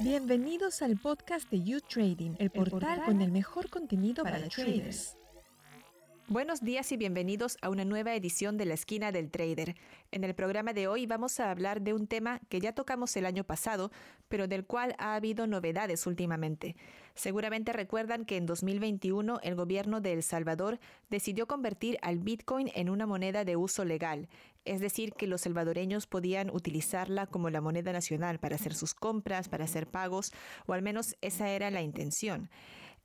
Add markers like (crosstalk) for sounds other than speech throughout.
Bienvenidos al podcast de You Trading, el portal, con el mejor contenido para, para traders. Buenos días y bienvenidos a una nueva edición de La Esquina del Trader. En el programa de hoy vamos a hablar de un tema que ya tocamos el año pasado, pero del cual ha habido novedades últimamente. Seguramente recuerdan que en 2021 el gobierno de El Salvador decidió convertir al Bitcoin en una moneda de uso legal, es decir, que los salvadoreños podían utilizarla como la moneda nacional para hacer sus compras, para hacer pagos, o al menos esa era la intención.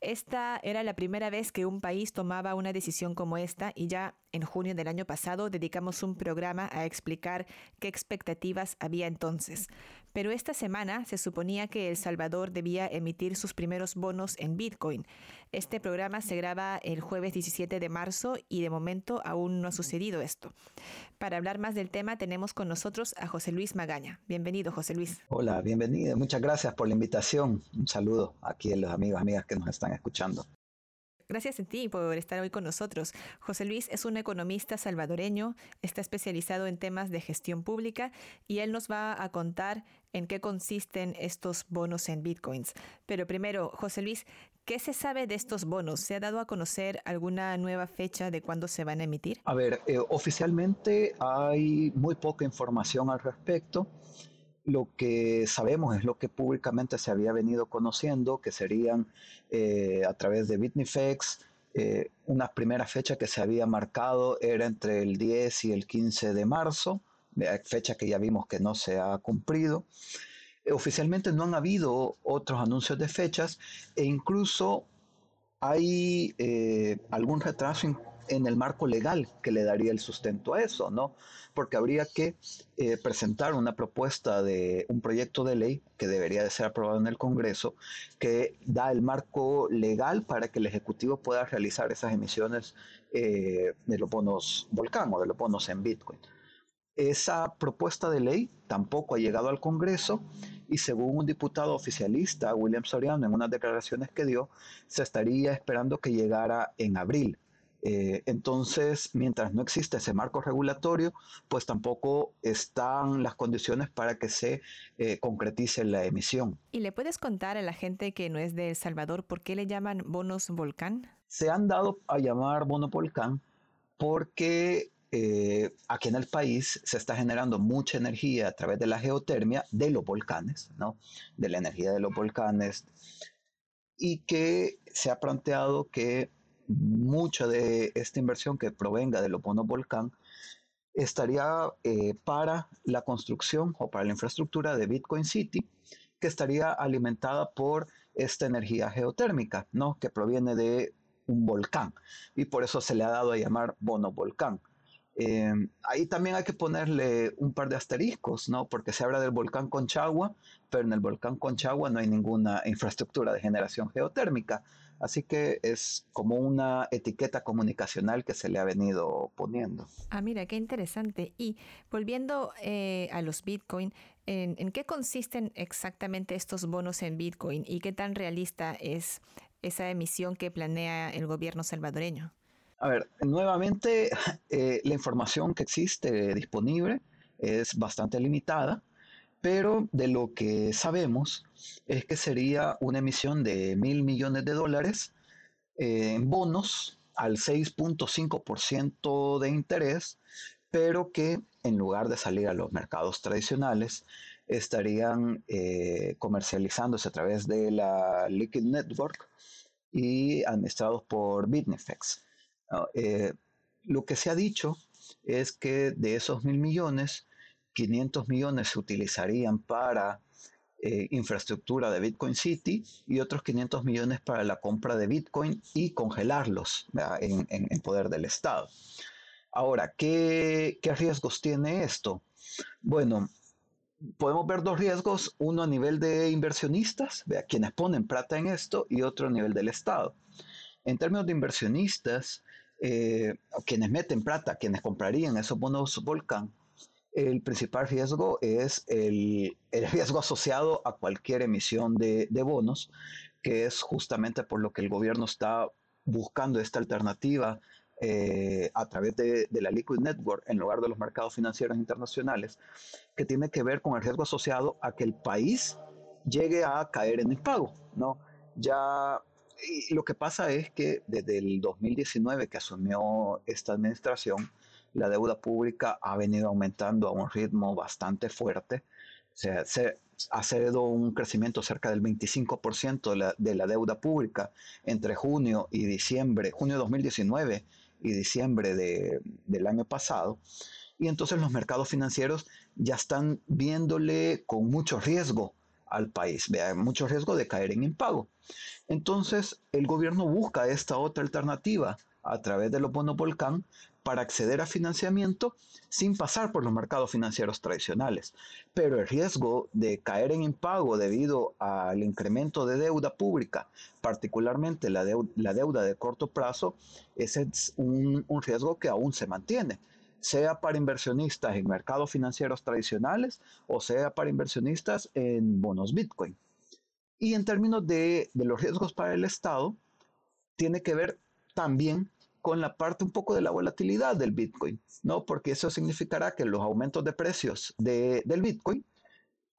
Esta era la primera vez que un país tomaba una decisión como esta y ya en junio del año pasado dedicamos un programa a explicar qué expectativas había entonces. Pero esta semana se suponía que El Salvador debía emitir sus primeros bonos en Bitcoin. Este programa se graba el jueves 17 de marzo y de momento aún no ha sucedido esto. Para hablar más del tema tenemos con nosotros a José Luis Magaña. Bienvenido, José Luis. Hola, bienvenido. Muchas gracias por la invitación. Un saludo aquí a los amigos amigas que nos están escuchando. Gracias a ti por estar hoy con nosotros. José Luis es un economista salvadoreño, está especializado en temas de gestión pública y él nos va a contar en qué consisten estos bonos en bitcoins. Pero primero, José Luis, ¿qué se sabe de estos bonos? ¿Se ha dado a conocer alguna nueva fecha de cuándo se van a emitir? A ver, eh, oficialmente hay muy poca información al respecto. Lo que sabemos es lo que públicamente se había venido conociendo, que serían eh, a través de Bitnifex, eh, una primera fecha que se había marcado era entre el 10 y el 15 de marzo, fecha que ya vimos que no se ha cumplido. oficialmente no han habido otros anuncios de fechas e incluso hay eh, algún retraso en el marco legal que le daría el sustento a eso, ¿no? Porque habría que eh, presentar una propuesta de un proyecto de ley que debería de ser aprobado en el Congreso, que da el marco legal para que el Ejecutivo pueda realizar esas emisiones eh, de los bonos volcán o de los bonos en Bitcoin. Esa propuesta de ley tampoco ha llegado al Congreso y según un diputado oficialista, William Soriano, en unas declaraciones que dio, se estaría esperando que llegara en abril. Eh, entonces, mientras no existe ese marco regulatorio, pues tampoco están las condiciones para que se eh, concretice la emisión. ¿Y le puedes contar a la gente que no es de El Salvador por qué le llaman bonos volcán? Se han dado a llamar bono volcán porque eh, aquí en el país se está generando mucha energía a través de la geotermia de los volcanes, ¿no? De la energía de los volcanes y que se ha planteado que mucha de esta inversión que provenga del bonos volcán estaría eh, para la construcción o para la infraestructura de Bitcoin City, que estaría alimentada por esta energía geotérmica, ¿no? que proviene de un volcán. Y por eso se le ha dado a llamar bono volcán. Em, ahí también hay que ponerle un par de asteriscos, ¿no? Porque se habla del volcán Conchagua, pero en el volcán Conchagua no hay ninguna infraestructura de generación geotérmica. Así que es como una etiqueta comunicacional que se le ha venido poniendo. Ah, mira, qué interesante. Y volviendo eh, a los Bitcoin, ¿en, ¿en, qué consisten exactamente estos bonos en Bitcoin y qué tan realista es esa emisión que planea el gobierno salvadoreño? A ver, nuevamente (laughs) eh, la información que existe disponible es bastante limitada pero de lo que sabemos es que sería una emisión de mil millones de dólares en bonos al 6.5% de interés, pero que en lugar de salir a los mercados tradicionales, estarían eh, comercializándose a través de la Liquid Network y administrados por Bitnefex. Eh, lo que se ha dicho es que de esos mil millones, 500 millones se utilizarían para eh, infraestructura de Bitcoin City y otros 500 millones para la compra de Bitcoin y congelarlos en, poder del Estado. Ahora, ¿qué, riesgos tiene esto? Bueno, podemos ver dos riesgos, uno a nivel de inversionistas, vea, quienes ponen plata en esto, y otro a nivel del Estado. En términos de inversionistas, eh, quienes meten plata, quienes comprarían esos bonos Volcán, el principal riesgo es el, riesgo asociado a cualquier emisión de, bonos, que es justamente por lo que el gobierno está buscando esta alternativa eh, a través de, la Liquid Network en lugar de los mercados financieros internacionales, que tiene que ver con el riesgo asociado a que el país llegue a caer en impago, ¿no? Ya lo que pasa es que desde el 2019 que asumió esta administración, la deuda pública ha venido aumentando a un ritmo bastante fuerte. O sea, se ha sido un crecimiento cerca del 25% de la, de la deuda pública entre junio y diciembre, junio de 2019 y diciembre de, del año pasado. Y entonces los mercados financieros ya están viéndole con mucho riesgo al país, vea, mucho riesgo de caer en impago. Entonces el gobierno busca esta otra alternativa a través de los bonos volcán para acceder a financiamiento sin pasar por los mercados financieros tradicionales. Pero el riesgo de caer en impago debido al incremento de deuda pública, particularmente la, deuda, de corto plazo, ese es un, un riesgo que aún se mantiene sea para inversionistas en mercados financieros tradicionales o sea para inversionistas en bonos Bitcoin. Y en términos de, de, los riesgos para el Estado, tiene que ver también con la parte un poco de la volatilidad del Bitcoin, ¿no? Porque eso significará que los aumentos de precios de, del Bitcoin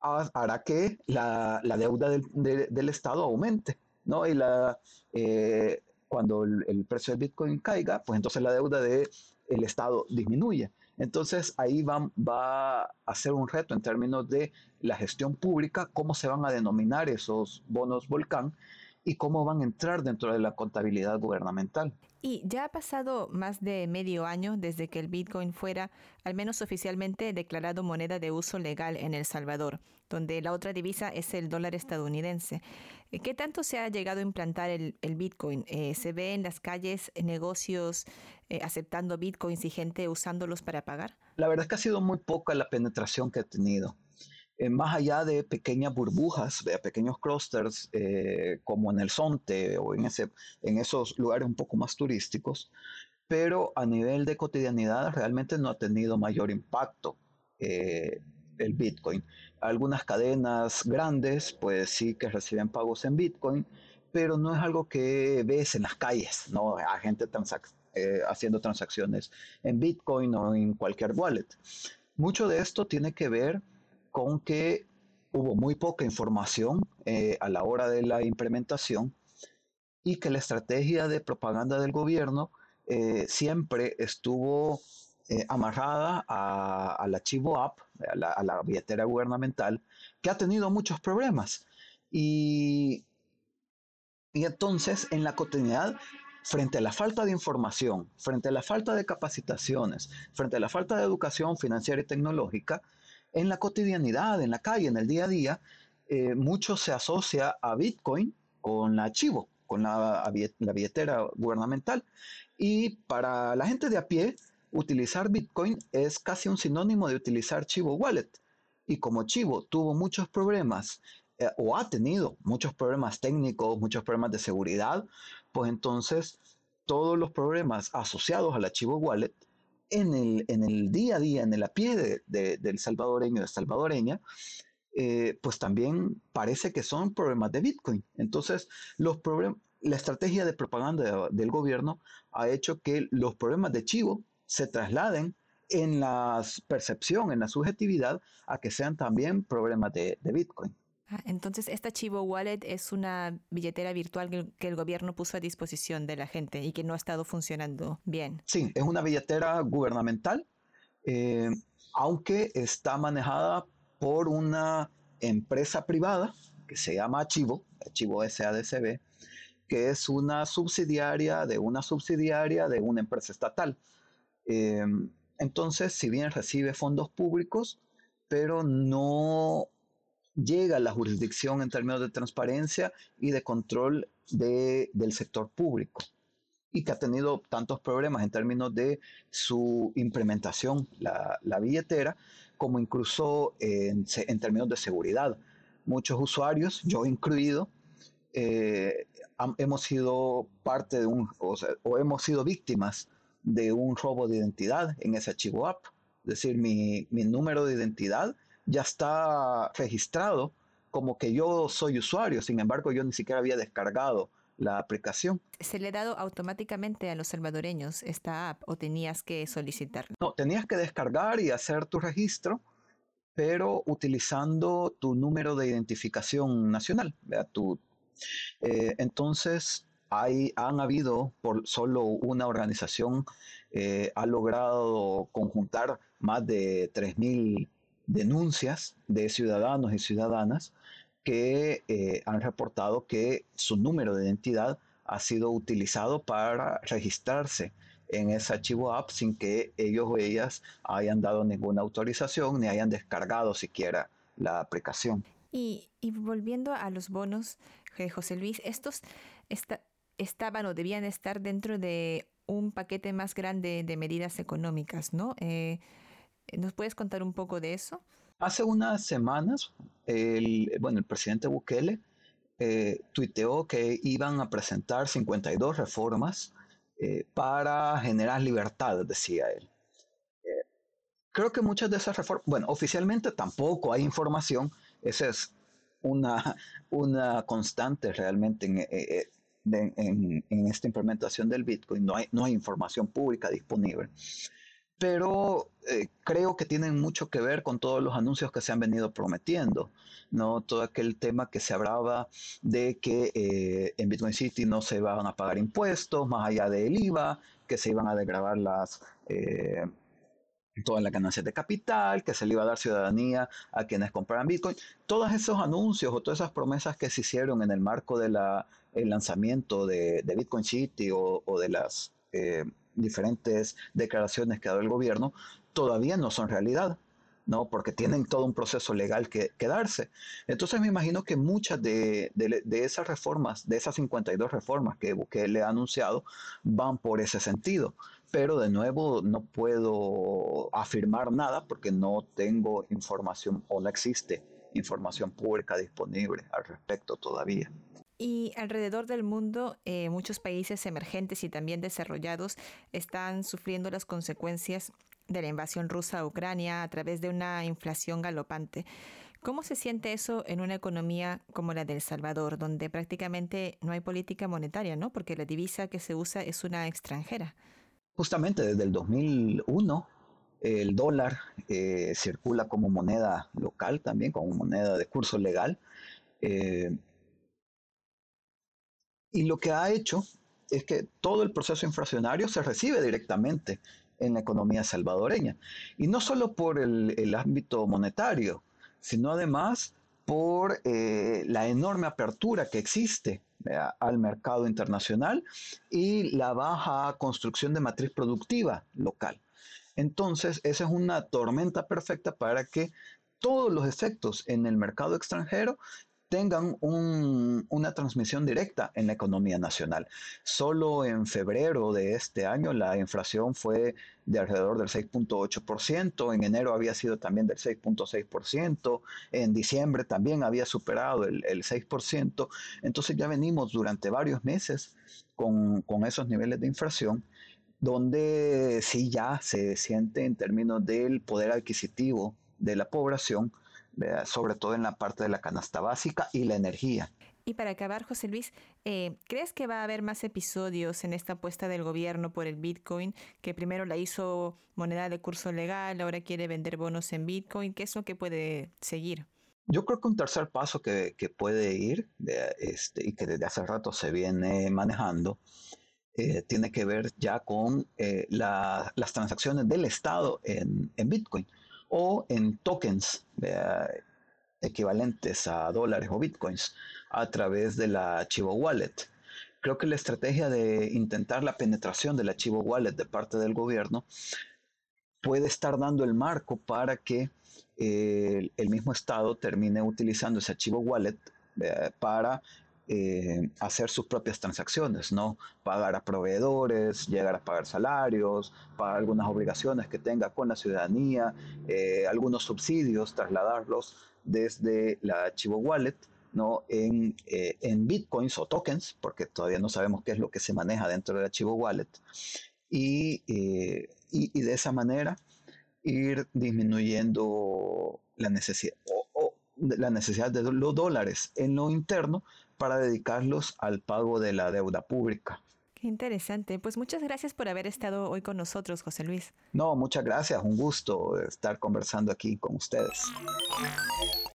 hará que la, la deuda del, del, Estado aumente, ¿no? Y la, eh, cuando el, el, precio del Bitcoin caiga, pues entonces la deuda del el Estado disminuye. Entonces ahí va, va a ser un reto en términos de la gestión pública, cómo se van a denominar esos bonos volcán y cómo van a entrar dentro de la contabilidad gubernamental. Y ya ha pasado más de medio año desde que el Bitcoin fuera, al menos oficialmente, declarado moneda de uso legal en El Salvador, donde la otra divisa es el dólar estadounidense. Eh, ¿Qué tanto se ha llegado a implantar el, Bitcoin? Eh, ¿Se ve en las calles negocios eh, aceptando Bitcoins y gente usándolos para pagar? La verdad es que ha sido muy poca la penetración que ha tenido. Eh, más allá de pequeñas burbujas, de pequeños clusters eh, como en el Sonte o en, ese, en esos lugares un poco más turísticos, pero a nivel de cotidianidad realmente no ha tenido mayor impacto eh, el Bitcoin. Algunas cadenas grandes, pues sí que reciben pagos en Bitcoin, pero no es algo que ves en las calles, ¿no? A gente haciendo transacciones en Bitcoin o en cualquier wallet. Mucho de esto tiene que ver con que hubo muy poca información eh, a la hora de la implementación y que la estrategia de propaganda del gobierno eh, siempre estuvo eh, amarrada al archivo app, a la, billetera gubernamental, que ha tenido muchos problemas. Y, y entonces en la cotidianidad frente a la falta de información, frente a la falta de capacitaciones, frente a la falta de educación financiera y tecnológica, en la cotidianidad, en la calle, en el día a día, eh, mucho se asocia a Bitcoin con la archivo, con la, la billetera gubernamental. Y para la gente de a pie, utilizar Bitcoin es casi un sinónimo de utilizar Chivo Wallet. Y como Chivo tuvo muchos problemas eh, o ha tenido muchos problemas técnicos, muchos problemas de seguridad, pues entonces todos los problemas asociados al archivo wallet en el, día a día, en el a pie de, del salvadoreño, de salvadoreña, eh, pues también parece que son problemas de Bitcoin. Entonces, la estrategia de propaganda del gobierno ha hecho que los problemas de Chivo se trasladen en la percepción, en la subjetividad, a que sean también problemas de Bitcoin. Ah, entonces, esta Chivo Wallet es una billetera virtual que, el gobierno puso a disposición de la gente y que no ha estado funcionando bien. Sí, es una billetera gubernamental, eh, aunque está manejada por una empresa privada que se llama Chivo, Chivo SADCB, que es una subsidiaria de una subsidiaria de una empresa estatal. Eh, entonces, si bien recibe fondos públicos, pero no llega a la jurisdicción en términos de transparencia y de control del sector público y que ha tenido tantos problemas en términos de su implementación, la, billetera, como incluso en, términos de seguridad. Muchos usuarios, yo incluido, eh, hemos sido parte de un, o, hemos sido víctimas de un robo de identidad en ese archivo app. Es decir, mi, mi número de identidad ya está registrado como que yo soy usuario, sin embargo yo ni siquiera había descargado la aplicación. ¿Se le ha dado automáticamente a los salvadoreños esta app o tenías que solicitarla? No, tenías que descargar y hacer tu registro, pero utilizando tu número de identificación nacional. Tu, eh, entonces, hay, han habido, por solo una organización, eh, ha logrado conjuntar más de 3.000 denuncias de ciudadanos y ciudadanas que eh, han reportado que su número de identidad ha sido utilizado para registrarse en ese archivo app sin que ellos o ellas hayan dado ninguna autorización ni hayan descargado siquiera la aplicación. Y, volviendo a los bonos, eh, José Luis, estos estaban o debían estar dentro de un paquete más grande de medidas económicas, ¿no? Eh, ¿Nos puedes contar un poco de eso? Hace unas semanas, el, bueno, el presidente Bukele eh, tuiteó que iban a presentar 52 reformas eh, para generar libertad, decía él. Eh, creo que muchas de esas reformas, bueno, oficialmente tampoco hay información, esa es una, una constante realmente en, en, en, esta implementación del Bitcoin, no hay, no hay información pública disponible pero eh, creo que tienen mucho que ver con todos los anuncios que se han venido prometiendo, ¿no? Todo aquel tema que se hablaba de que eh, en Bitcoin City no se iban a pagar impuestos, más allá del IVA, que se iban a degravar las... Eh, todas las ganancias de capital, que se le iba a dar ciudadanía a quienes compraran Bitcoin. Todos esos anuncios o todas esas promesas que se hicieron en el marco del lanzamiento de, Bitcoin City o, o de las diferentes declaraciones que ha dado el gobierno todavía no son realidad, ¿no? Porque tienen todo un proceso legal que, darse. Entonces me imagino que muchas de, esas reformas, de esas 52 reformas que le ha anunciado, van por ese sentido. Pero de nuevo no puedo afirmar nada porque no tengo información o no existe información pública disponible al respecto todavía. Y alrededor del mundo, eh, muchos países emergentes y también desarrollados están sufriendo las consecuencias de la invasión rusa a Ucrania a través de una inflación galopante. ¿Cómo se siente eso en una economía como la de El Salvador, donde prácticamente no hay política monetaria, ¿no? Porque la divisa que se usa es una extranjera. Justamente desde el 2001 el dólar eh, circula como moneda local también, como moneda de curso legal. Eh, y lo que ha hecho es que todo el proceso inflacionario se recibe directamente en la economía salvadoreña. Y no solo por el, ámbito monetario, sino además por eh, la enorme apertura que existe al mercado internacional y la baja construcción de matriz productiva local. Entonces, esa es una tormenta perfecta para que todos los efectos en el mercado extranjero tengan una transmisión directa en la economía nacional. Solo en febrero de este año la inflación fue de alrededor del 6.8%, en enero había sido también del 6.6%, en diciembre también había superado el, 6%, entonces ya venimos durante varios meses con, con esos niveles de inflación donde sí ya se siente en términos del poder adquisitivo de la población sobre todo en la parte de la canasta básica y la energía. Y para acabar, José Luis, eh, ¿crees que va a haber más episodios en esta apuesta del gobierno por el Bitcoin, que primero la hizo moneda de curso legal, ahora quiere vender bonos en Bitcoin? ¿Qué es lo que puede seguir? Yo creo que un tercer paso que, puede ir este, y que desde hace rato se viene manejando eh, tiene que ver ya con eh, las transacciones del Estado en, en Bitcoin o en tokens equivalentes a dólares o bitcoins a través de la Chivo Wallet. Creo que la estrategia de intentar la penetración del archivo Wallet de parte del gobierno puede estar dando el marco para que eh, el mismo Estado termine utilizando ese archivo Wallet para eh, hacer sus propias transacciones, ¿no? Pagar a proveedores, llegar a pagar salarios, pagar algunas obligaciones que tenga con la ciudadanía, eh, algunos subsidios, trasladarlos desde la archivo wallet, ¿no? En, eh, en bitcoins o tokens, porque todavía no sabemos qué es lo que se maneja dentro del archivo wallet, y, y, de esa manera ir disminuyendo la necesidad, la necesidad de los dólares en lo interno para dedicarlos al pago de la deuda pública. Qué interesante. Pues muchas gracias por haber estado hoy con nosotros, José Luis. No, muchas gracias. Un gusto estar conversando aquí con ustedes.